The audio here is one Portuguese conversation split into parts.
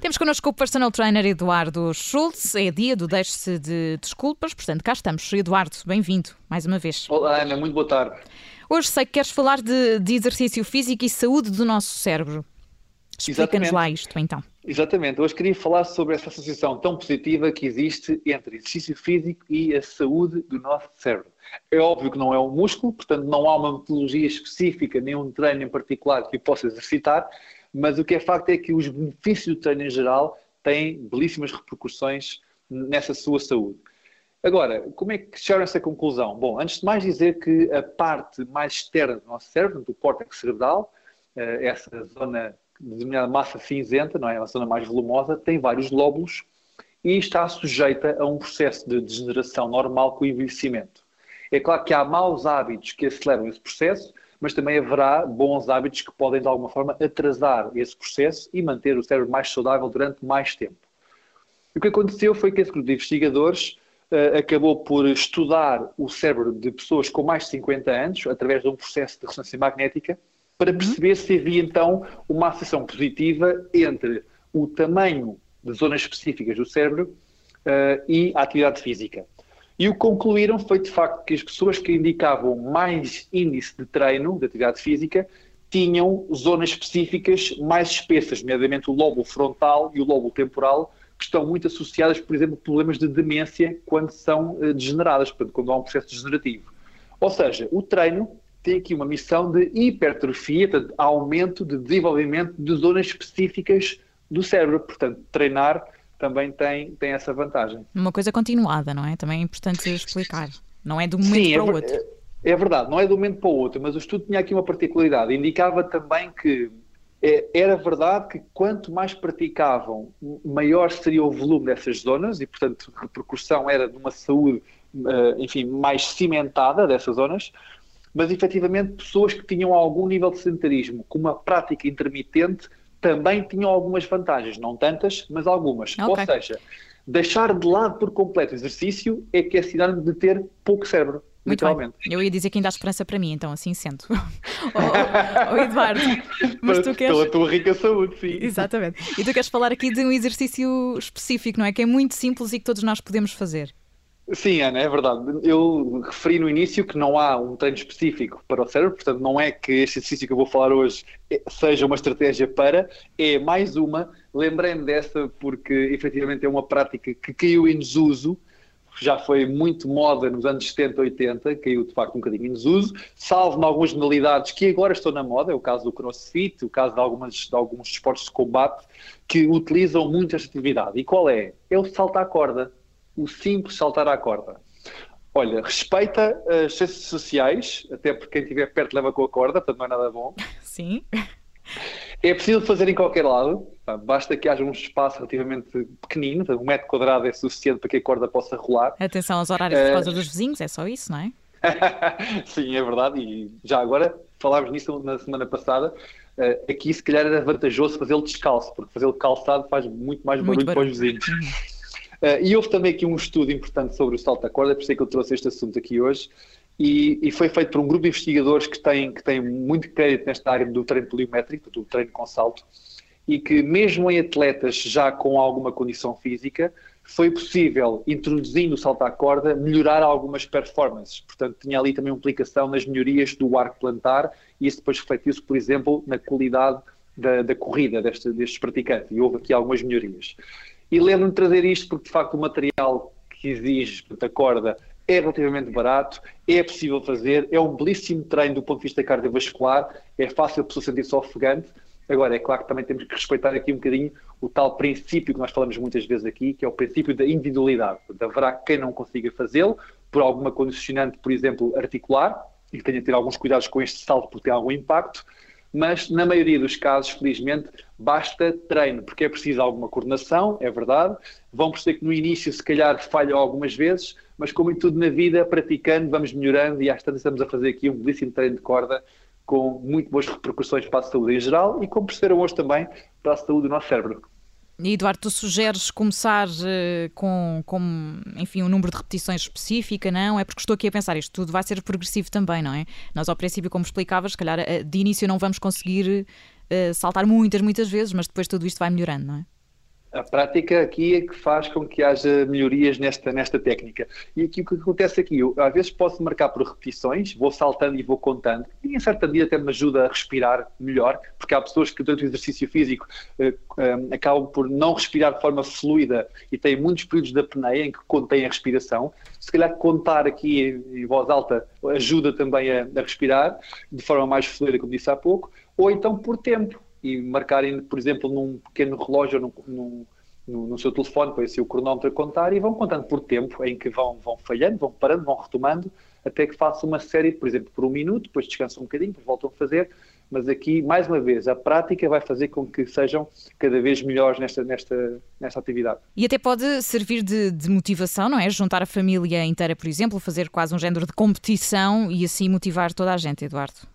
Temos connosco o personal trainer Eduardo Schultz. É dia do Deixe-se de Desculpas, portanto, cá estamos. Eduardo, bem-vindo mais uma vez. Olá, Ana, muito boa tarde. Hoje sei que queres falar de, de exercício físico e saúde do nosso cérebro. Explica-nos lá isto, então. Exatamente. Hoje queria falar sobre essa associação tão positiva que existe entre exercício físico e a saúde do nosso cérebro. É óbvio que não é um músculo, portanto não há uma metodologia específica, nem um treino em particular que o possa exercitar, mas o que é facto é que os benefícios do treino em geral têm belíssimas repercussões nessa sua saúde. Agora, como é que chegaram a essa conclusão? Bom, antes de mais dizer que a parte mais externa do nosso cérebro, do córtex cerebral, eh, essa zona denominada massa cinzenta, não é? a zona mais volumosa, tem vários lóbulos e está sujeita a um processo de degeneração normal com o envelhecimento. É claro que há maus hábitos que aceleram esse processo, mas também haverá bons hábitos que podem, de alguma forma, atrasar esse processo e manter o cérebro mais saudável durante mais tempo. O que aconteceu foi que esse grupo de investigadores uh, acabou por estudar o cérebro de pessoas com mais de 50 anos, através de um processo de ressonância magnética, para uhum. perceber se havia então uma associação positiva entre o tamanho de zonas específicas do cérebro uh, e a atividade física. E o que concluíram foi de facto que as pessoas que indicavam mais índice de treino, de atividade física, tinham zonas específicas mais espessas, nomeadamente o lóbulo frontal e o lóbulo temporal, que estão muito associadas, por exemplo, a problemas de demência quando são uh, degeneradas, portanto, quando há um processo degenerativo. Ou seja, o treino tem aqui uma missão de hipertrofia, de aumento de desenvolvimento de zonas específicas do cérebro. Portanto, treinar também tem, tem essa vantagem. Uma coisa continuada, não é? Também é importante explicar. Não é de um momento Sim, para o é, outro. É, é verdade, não é de um momento para o outro, mas o estudo tinha aqui uma particularidade. Indicava também que é, era verdade que quanto mais praticavam, maior seria o volume dessas zonas e, portanto, a repercussão era de uma saúde, eh, enfim, mais cimentada dessas zonas, mas efetivamente pessoas que tinham algum nível de sedentarismo, com uma prática intermitente, também tinham algumas vantagens, não tantas, mas algumas. Okay. Ou seja, deixar de lado por completo o exercício é que é sinónimo de ter pouco cérebro. Muito bem. Eu ia dizer que ainda há esperança para mim, então assim sendo. oh, oh, Eduardo, mas tu queres. Pela tua rica saúde, sim. Exatamente. E tu queres falar aqui de um exercício específico, não é? Que é muito simples e que todos nós podemos fazer. Sim, Ana, é verdade. Eu referi no início que não há um treino específico para o cérebro, portanto, não é que este exercício que eu vou falar hoje seja uma estratégia para, é mais uma. Lembrei-me dessa porque efetivamente é uma prática que caiu em desuso, já foi muito moda nos anos 70, 80, caiu de facto um bocadinho em desuso, salvo em algumas modalidades que agora estão na moda, é o caso do crossfit, o caso de, algumas, de alguns esportes de combate, que utilizam muito esta atividade. E qual é? É o salto à corda o simples saltar à corda. Olha, respeita as redes sociais, até porque quem estiver perto leva com a corda, portanto não é nada bom. Sim. É possível fazer em qualquer lado, basta que haja um espaço relativamente pequenino, um metro quadrado é suficiente para que a corda possa rolar. Atenção aos horários por causa uh... dos vizinhos, é só isso, não é? Sim, é verdade, e já agora falámos nisso na semana passada. Uh, aqui, se calhar, era vantajoso fazê-lo descalço, porque fazê-lo calçado faz muito mais barulho, muito barulho. para os vizinhos. Uh, e houve também aqui um estudo importante sobre o salto à corda, por isso é que eu trouxe este assunto aqui hoje. E, e, foi feito por um grupo de investigadores que tem, que muito crédito nesta área do treino poliométrico, do treino com salto, e que mesmo em atletas já com alguma condição física, foi possível, introduzindo o salto à corda, melhorar algumas performances. Portanto, tinha ali também uma implicação nas melhorias do arco plantar e isso depois refletiu-se, por exemplo, na qualidade da, da corrida deste, destes praticantes. E houve aqui algumas melhorias. E lembro-me trazer isto porque, de facto, o material que exige da corda é relativamente barato, é possível fazer, é um belíssimo treino do ponto de vista cardiovascular, é fácil a pessoa sentir-se ofegante. Agora, é claro que também temos que respeitar aqui um bocadinho o tal princípio que nós falamos muitas vezes aqui, que é o princípio da individualidade. Portanto, haverá quem não consiga fazê-lo por alguma condicionante, por exemplo, articular, e que tenha de ter alguns cuidados com este salto porque tem algum impacto, mas na maioria dos casos, felizmente, basta treino, porque é preciso alguma coordenação, é verdade. Vão perceber que no início, se calhar, falham algumas vezes, mas como em tudo na vida, praticando, vamos melhorando e às tantas estamos a fazer aqui um belíssimo treino de corda com muito boas repercussões para a saúde em geral e, como perceberam hoje também, para a saúde do nosso cérebro. E Eduardo, tu sugeres começar uh, com, com, enfim, um número de repetições específica, não? É porque estou aqui a pensar, isto tudo vai ser progressivo também, não é? Nós, ao princípio, como explicavas, se calhar uh, de início não vamos conseguir uh, saltar muitas, muitas vezes, mas depois tudo isto vai melhorando, não é? A prática aqui é que faz com que haja melhorias nesta, nesta técnica. E aqui o que acontece aqui, eu às vezes posso marcar por repetições, vou saltando e vou contando, e em certa medida até me ajuda a respirar melhor, porque há pessoas que durante o exercício físico eh, eh, acabam por não respirar de forma fluida e têm muitos períodos da apneia em que contêm a respiração. Se calhar contar aqui em, voz alta ajuda também a, a respirar de forma mais fluida, como disse há pouco, ou então por tempo e marcarem, por exemplo, num pequeno relógio ou num, no, no, seu telefone, para esse o cronómetro a contar, e vão contando por tempo, em que vão, vão falhando, vão parando, vão retomando, até que façam uma série, por exemplo, por um minuto, depois descansam um bocadinho, depois voltam a fazer, mas aqui, mais uma vez, a prática vai fazer com que sejam cada vez melhores nesta, nesta, nesta atividade. E até pode servir de, de motivação, não é? Juntar a família inteira, por exemplo, fazer quase um género de competição e assim motivar toda a gente, Eduardo.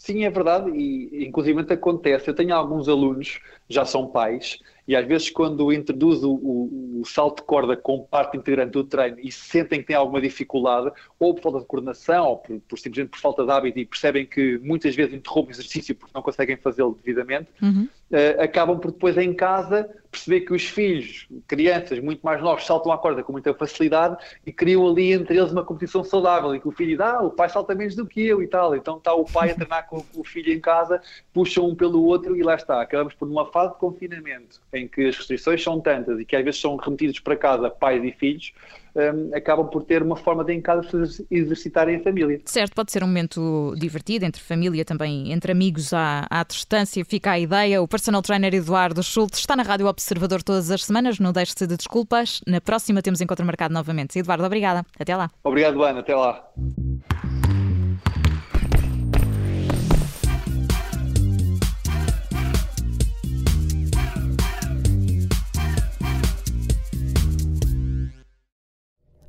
Sim, é verdade, e inclusive acontece. Eu tenho alguns alunos, já são pais, e às vezes quando introduzo o, o, salto de corda como parte integrante do treino e sentem que têm alguma dificuldade, ou por falta de coordenação, ou por, por simplesmente por falta de hábito, e percebem que muitas vezes interrompem o exercício porque não conseguem fazê-lo devidamente, uhum. uh, acabam por depois em casa perceber que os filhos, crianças muito mais novos, saltam à corda com muita facilidade e criam ali entre eles uma competição saudável, e que o filho diz, ah, o pai salta menos do que eu e tal, então está o pai a treinar com o filho em casa, puxam um pelo outro e lá está, acabamos por numa fase de confinamento em que as restrições são tantas e que às vezes são remetidos para casa pais e filhos, um, acabam por ter uma forma de em casa se exercitarem em família. Certo, pode ser um momento divertido, entre família também, entre amigos à, à distância, fica a ideia. O personal trainer Eduardo Schultz está na Rádio Observador todas as semanas, não deixe-se de desculpas. Na próxima temos encontro marcado novamente. Eduardo, obrigada. Até lá. Obrigado, Ana. Até lá.